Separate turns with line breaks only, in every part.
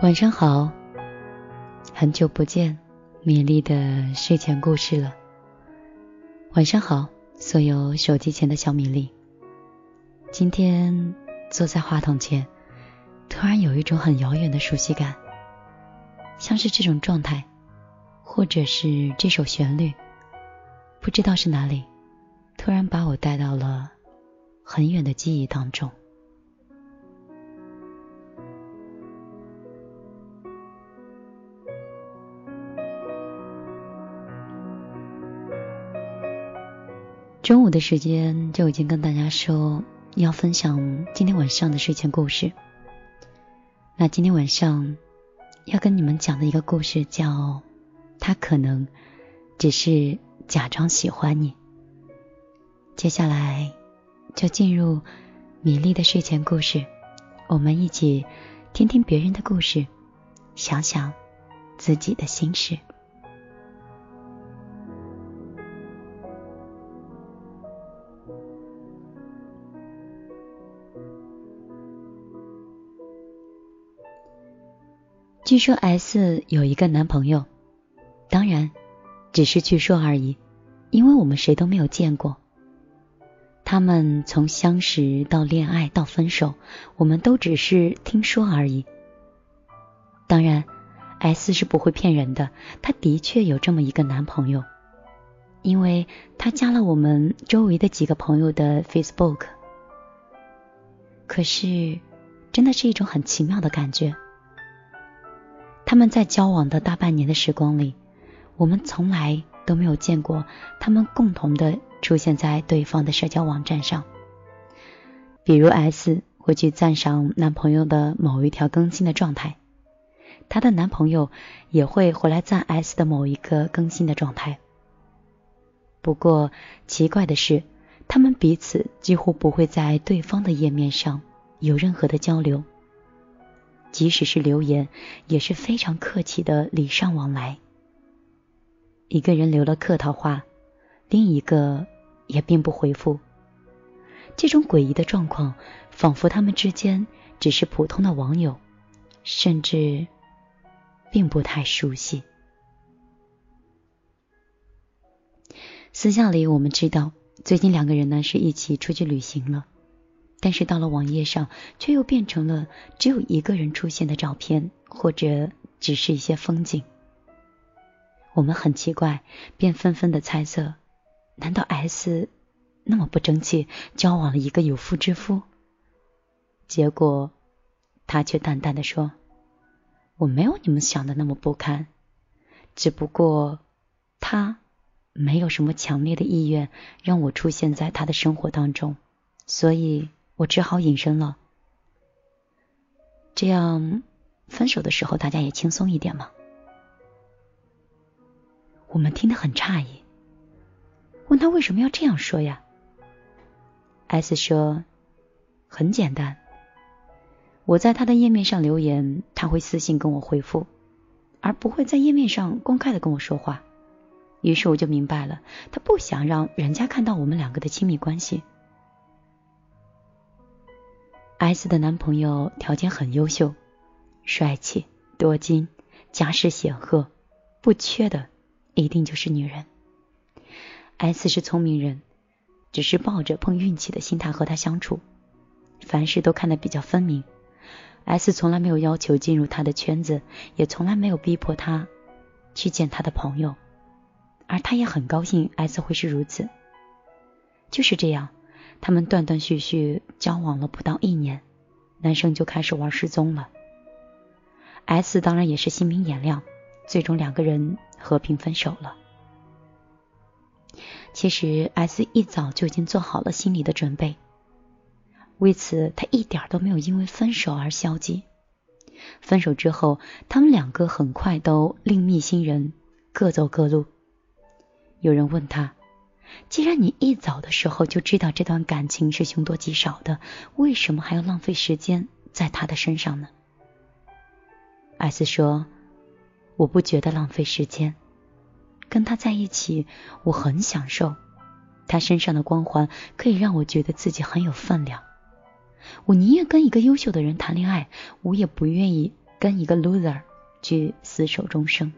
晚上好，很久不见，米粒的睡前故事了。晚上好，所有手机前的小米粒。今天坐在话筒前，突然有一种很遥远的熟悉感，像是这种状态，或者是这首旋律，不知道是哪里，突然把我带到了很远的记忆当中。中午的时间就已经跟大家说要分享今天晚上的睡前故事。那今天晚上要跟你们讲的一个故事叫“他可能只是假装喜欢你”。接下来就进入米粒的睡前故事，我们一起听听别人的故事，想想自己的心事。据说 S 有一个男朋友，当然只是据说而已，因为我们谁都没有见过。他们从相识到恋爱到分手，我们都只是听说而已。当然，S 是不会骗人的，她的确有这么一个男朋友，因为她加了我们周围的几个朋友的 Facebook。可是，真的是一种很奇妙的感觉。他们在交往的大半年的时光里，我们从来都没有见过他们共同的出现在对方的社交网站上。比如 S 会去赞赏男朋友的某一条更新的状态，她的男朋友也会回来赞 S 的某一个更新的状态。不过奇怪的是，他们彼此几乎不会在对方的页面上有任何的交流。即使是留言，也是非常客气的礼尚往来。一个人留了客套话，另一个也并不回复。这种诡异的状况，仿佛他们之间只是普通的网友，甚至并不太熟悉。私下里，我们知道最近两个人呢是一起出去旅行了。但是到了网页上，却又变成了只有一个人出现的照片，或者只是一些风景。我们很奇怪，便纷纷的猜测：难道 S 那么不争气，交往了一个有妇之夫？结果他却淡淡的说：“我没有你们想的那么不堪，只不过他没有什么强烈的意愿让我出现在他的生活当中，所以。”我只好隐身了，这样分手的时候大家也轻松一点嘛。我们听得很诧异，问他为什么要这样说呀？S 说：“很简单，我在他的页面上留言，他会私信跟我回复，而不会在页面上公开的跟我说话。于是我就明白了，他不想让人家看到我们两个的亲密关系。” S 的男朋友条件很优秀，帅气、多金、家世显赫，不缺的一定就是女人。S 是聪明人，只是抱着碰运气的心态和他相处，凡事都看得比较分明。S 从来没有要求进入他的圈子，也从来没有逼迫他去见他的朋友，而他也很高兴 S 会是如此。就是这样。他们断断续续交往了不到一年，男生就开始玩失踪了。S 当然也是心明眼亮，最终两个人和平分手了。其实 S 一早就已经做好了心理的准备，为此他一点都没有因为分手而消极。分手之后，他们两个很快都另觅新人，各走各路。有人问他。既然你一早的时候就知道这段感情是凶多吉少的，为什么还要浪费时间在他的身上呢？艾斯说：“我不觉得浪费时间，跟他在一起我很享受，他身上的光环可以让我觉得自己很有分量。我宁愿跟一个优秀的人谈恋爱，我也不愿意跟一个 loser 去厮守终生。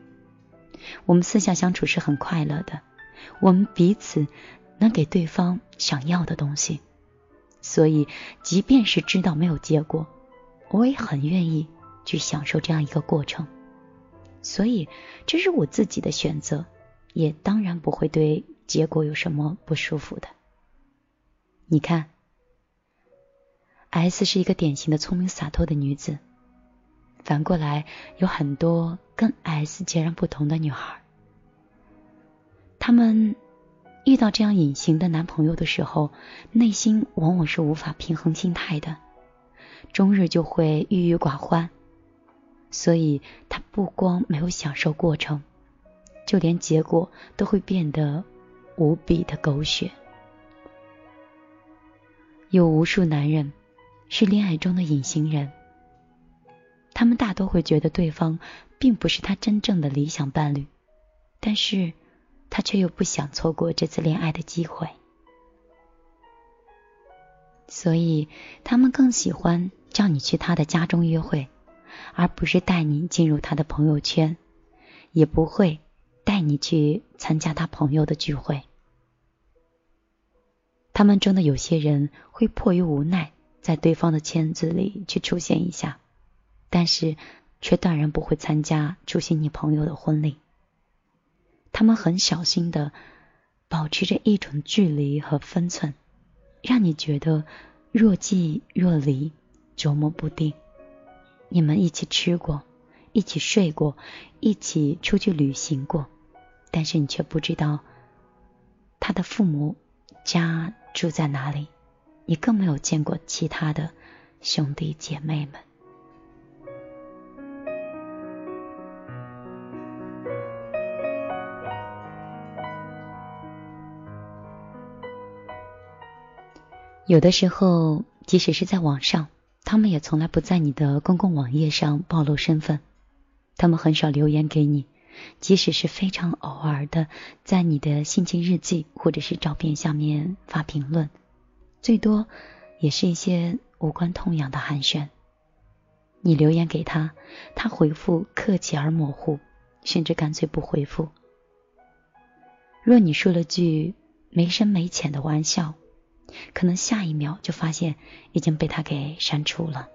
我们私下相处是很快乐的，我们彼此能给对方想要的东西，所以即便是知道没有结果，我也很愿意去享受这样一个过程。所以这是我自己的选择，也当然不会对结果有什么不舒服的。你看，S 是一个典型的聪明洒脱的女子。反过来，有很多跟 S 截然不同的女孩，她们遇到这样隐形的男朋友的时候，内心往往是无法平衡心态的，终日就会郁郁寡欢。所以，她不光没有享受过程，就连结果都会变得无比的狗血。有无数男人是恋爱中的隐形人，他们大多会觉得对方并不是他真正的理想伴侣，但是他却又不想错过这次恋爱的机会，所以他们更喜欢叫你去他的家中约会，而不是带你进入他的朋友圈，也不会带你去参加他朋友的聚会。他们中的有些人会迫于无奈，在对方的圈子里去出现一下，但是却断然不会参加出席你朋友的婚礼。他们很小心的保持着一种距离和分寸，让你觉得若即若离，琢磨不定。你们一起吃过，一起睡过，一起出去旅行过，但是你却不知道他的父母家。住在哪里？你更没有见过其他的兄弟姐妹们。有的时候，即使是在网上，他们也从来不在你的公共网页上暴露身份。他们很少留言给你。即使是非常偶尔的，在你的心情日记或者是照片下面发评论，最多也是一些无关痛痒的寒暄。你留言给他，他回复客气而模糊，甚至干脆不回复。若你说了句没深没浅的玩笑，可能下一秒就发现已经被他给删除了。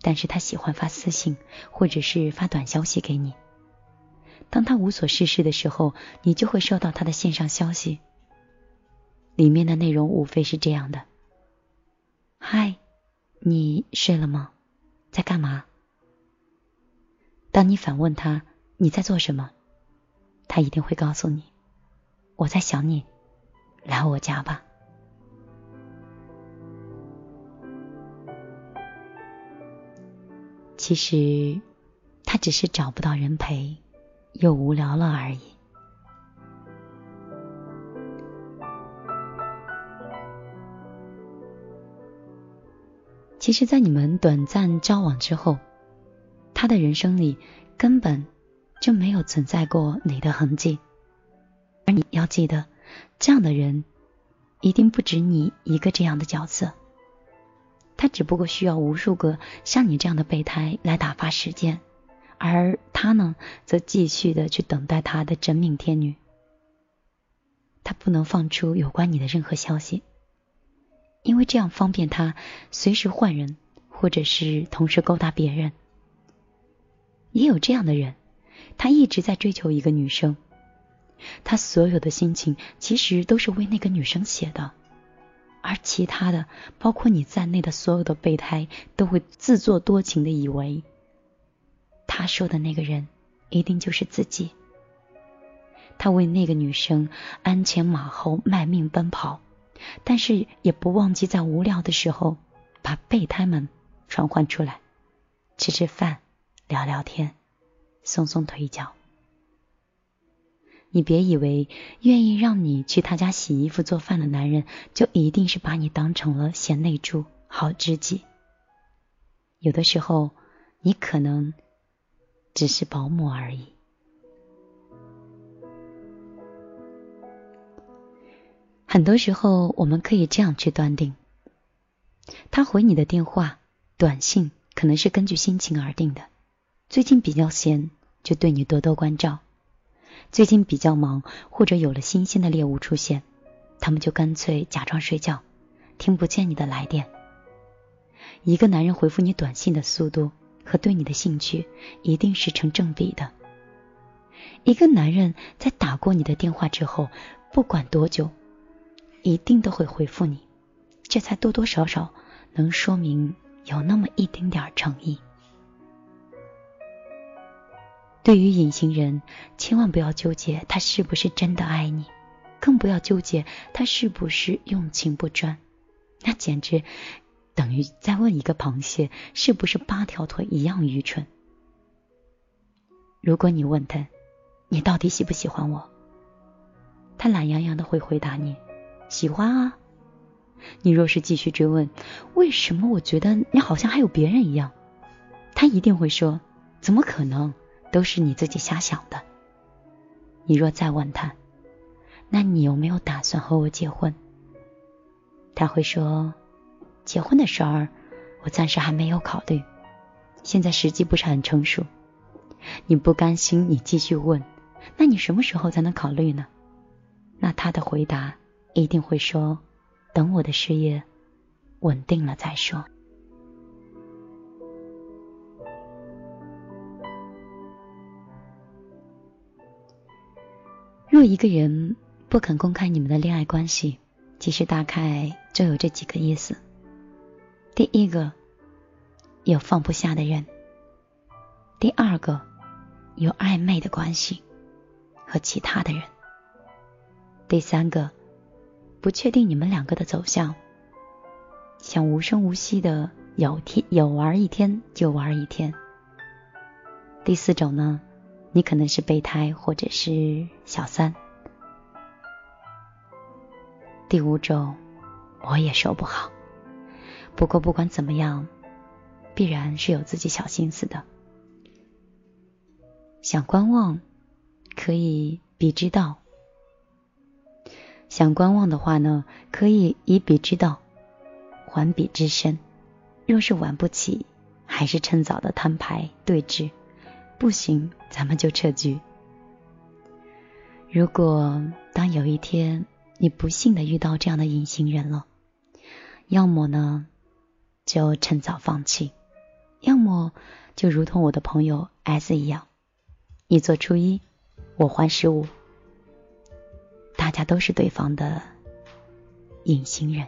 但是他喜欢发私信或者是发短消息给你。当他无所事事的时候，你就会收到他的线上消息。里面的内容无非是这样的：“嗨，你睡了吗？在干嘛？”当你反问他你在做什么，他一定会告诉你：“我在想你，来我家吧。”其实，他只是找不到人陪。又无聊了而已。其实，在你们短暂交往之后，他的人生里根本就没有存在过你的痕迹。而你要记得，这样的人一定不止你一个这样的角色。他只不过需要无数个像你这样的备胎来打发时间。而他呢，则继续的去等待他的真命天女。他不能放出有关你的任何消息，因为这样方便他随时换人，或者是同时勾搭别人。也有这样的人，他一直在追求一个女生，他所有的心情其实都是为那个女生写的，而其他的，包括你在内的所有的备胎，都会自作多情的以为。他说的那个人，一定就是自己。他为那个女生鞍前马后卖命奔跑，但是也不忘记在无聊的时候把备胎们传唤出来，吃吃饭，聊聊天，松松腿脚。你别以为愿意让你去他家洗衣服做饭的男人，就一定是把你当成了贤内助、好知己。有的时候，你可能。只是保姆而已。很多时候，我们可以这样去断定：他回你的电话、短信、可能是根据心情而定的。最近比较闲，就对你多多关照；最近比较忙，或者有了新鲜的猎物出现，他们就干脆假装睡觉，听不见你的来电。一个男人回复你短信的速度和对你的兴趣一定是成正比的。一个男人在打过你的电话之后，不管多久，一定都会回复你，这才多多少少能说明有那么一丁点诚意。对于隐形人，千万不要纠结他是不是真的爱你，更不要纠结他是不是用情不专，那简直等于在问一个螃蟹是不是八条腿一样愚蠢。如果你问他，你到底喜不喜欢我？他懒洋洋的会回答你：“喜欢啊。”你若是继续追问，为什么我觉得你好像还有别人一样？他一定会说：“怎么可能？都是你自己瞎想的。”你若再问他：“那你有没有打算和我结婚？”他会说：“结婚的事儿，我暂时还没有考虑，现在时机不是很成熟。”你不甘心，你继续问。那你什么时候才能考虑呢？那他的回答一定会说：“等我的事业稳定了再说。”若一个人不肯公开你们的恋爱关系，其实大概就有这几个意思：第一个，有放不下的人；第二个，有暧昧的关系。和其他的人。第三个，不确定你们两个的走向，想无声无息的有天有玩一天就玩一天。第四种呢，你可能是备胎或者是小三。第五种，我也说不好。不过不管怎么样，必然是有自己小心思的，想观望。可以彼之道，想观望的话呢，可以以彼之道还彼之身。若是玩不起，还是趁早的摊牌对峙，不行，咱们就撤局。如果当有一天你不幸的遇到这样的隐形人了，要么呢就趁早放弃，要么就如同我的朋友 S 一样，你做初一。我还十五，大家都是对方的隐形人。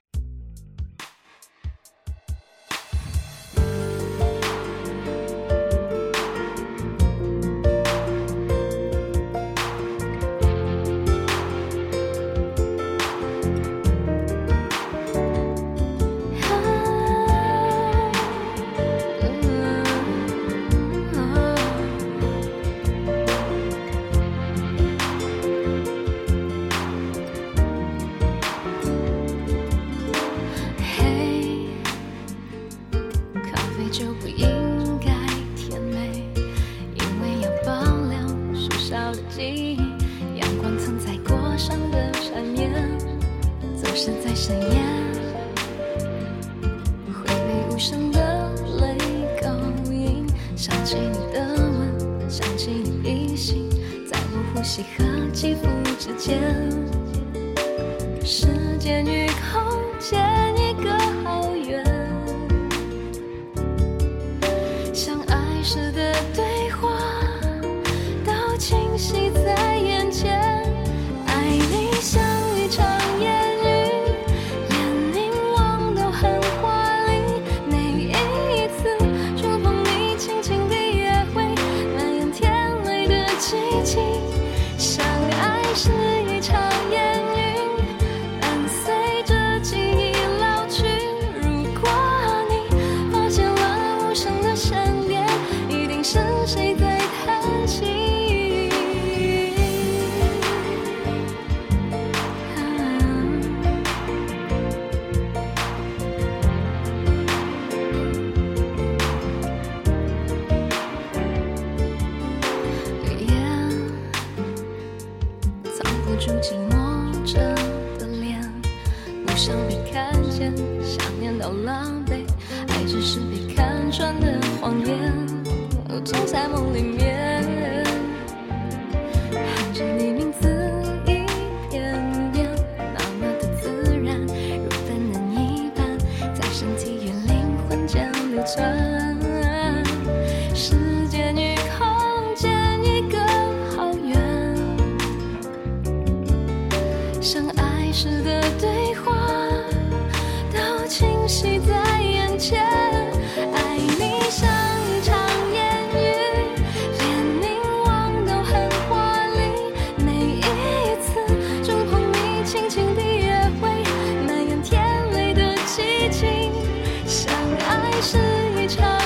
时间与空间。是谁的？相爱是一场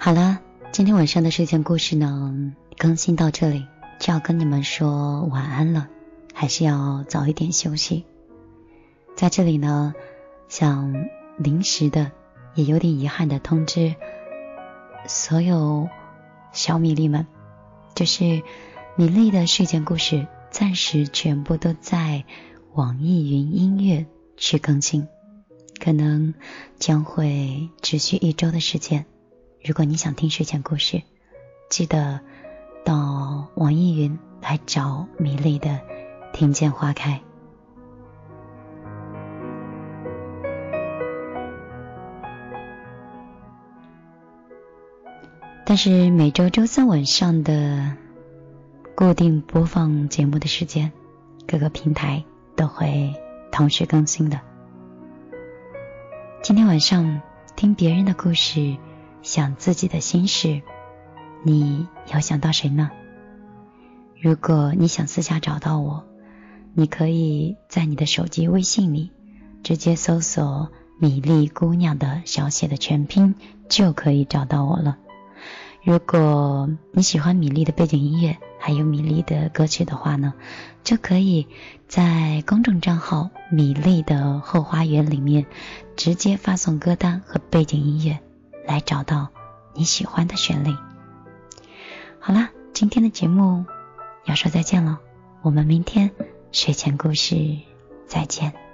好了，今天晚上的睡前故事呢，更新到这里就要跟你们说晚安了，还是要早一点休息。在这里呢，想临时的也有点遗憾的通知所有小米粒们，就是米粒的睡前故事暂时全部都在网易云音乐去更新，可能将会持续一周的时间。如果你想听睡前故事，记得到网易云来找米粒的《听见花开》。但是每周周三晚上的固定播放节目的时间，各个平台都会同时更新的。今天晚上听别人的故事。想自己的心事，你要想到谁呢？如果你想私下找到我，你可以在你的手机微信里直接搜索“米粒姑娘”的小写的全拼，就可以找到我了。如果你喜欢米粒的背景音乐，还有米粒的歌曲的话呢，就可以在公众账号“米粒的后花园”里面直接发送歌单和背景音乐。来找到你喜欢的旋律。好啦，今天的节目要说再见了，我们明天睡前故事再见。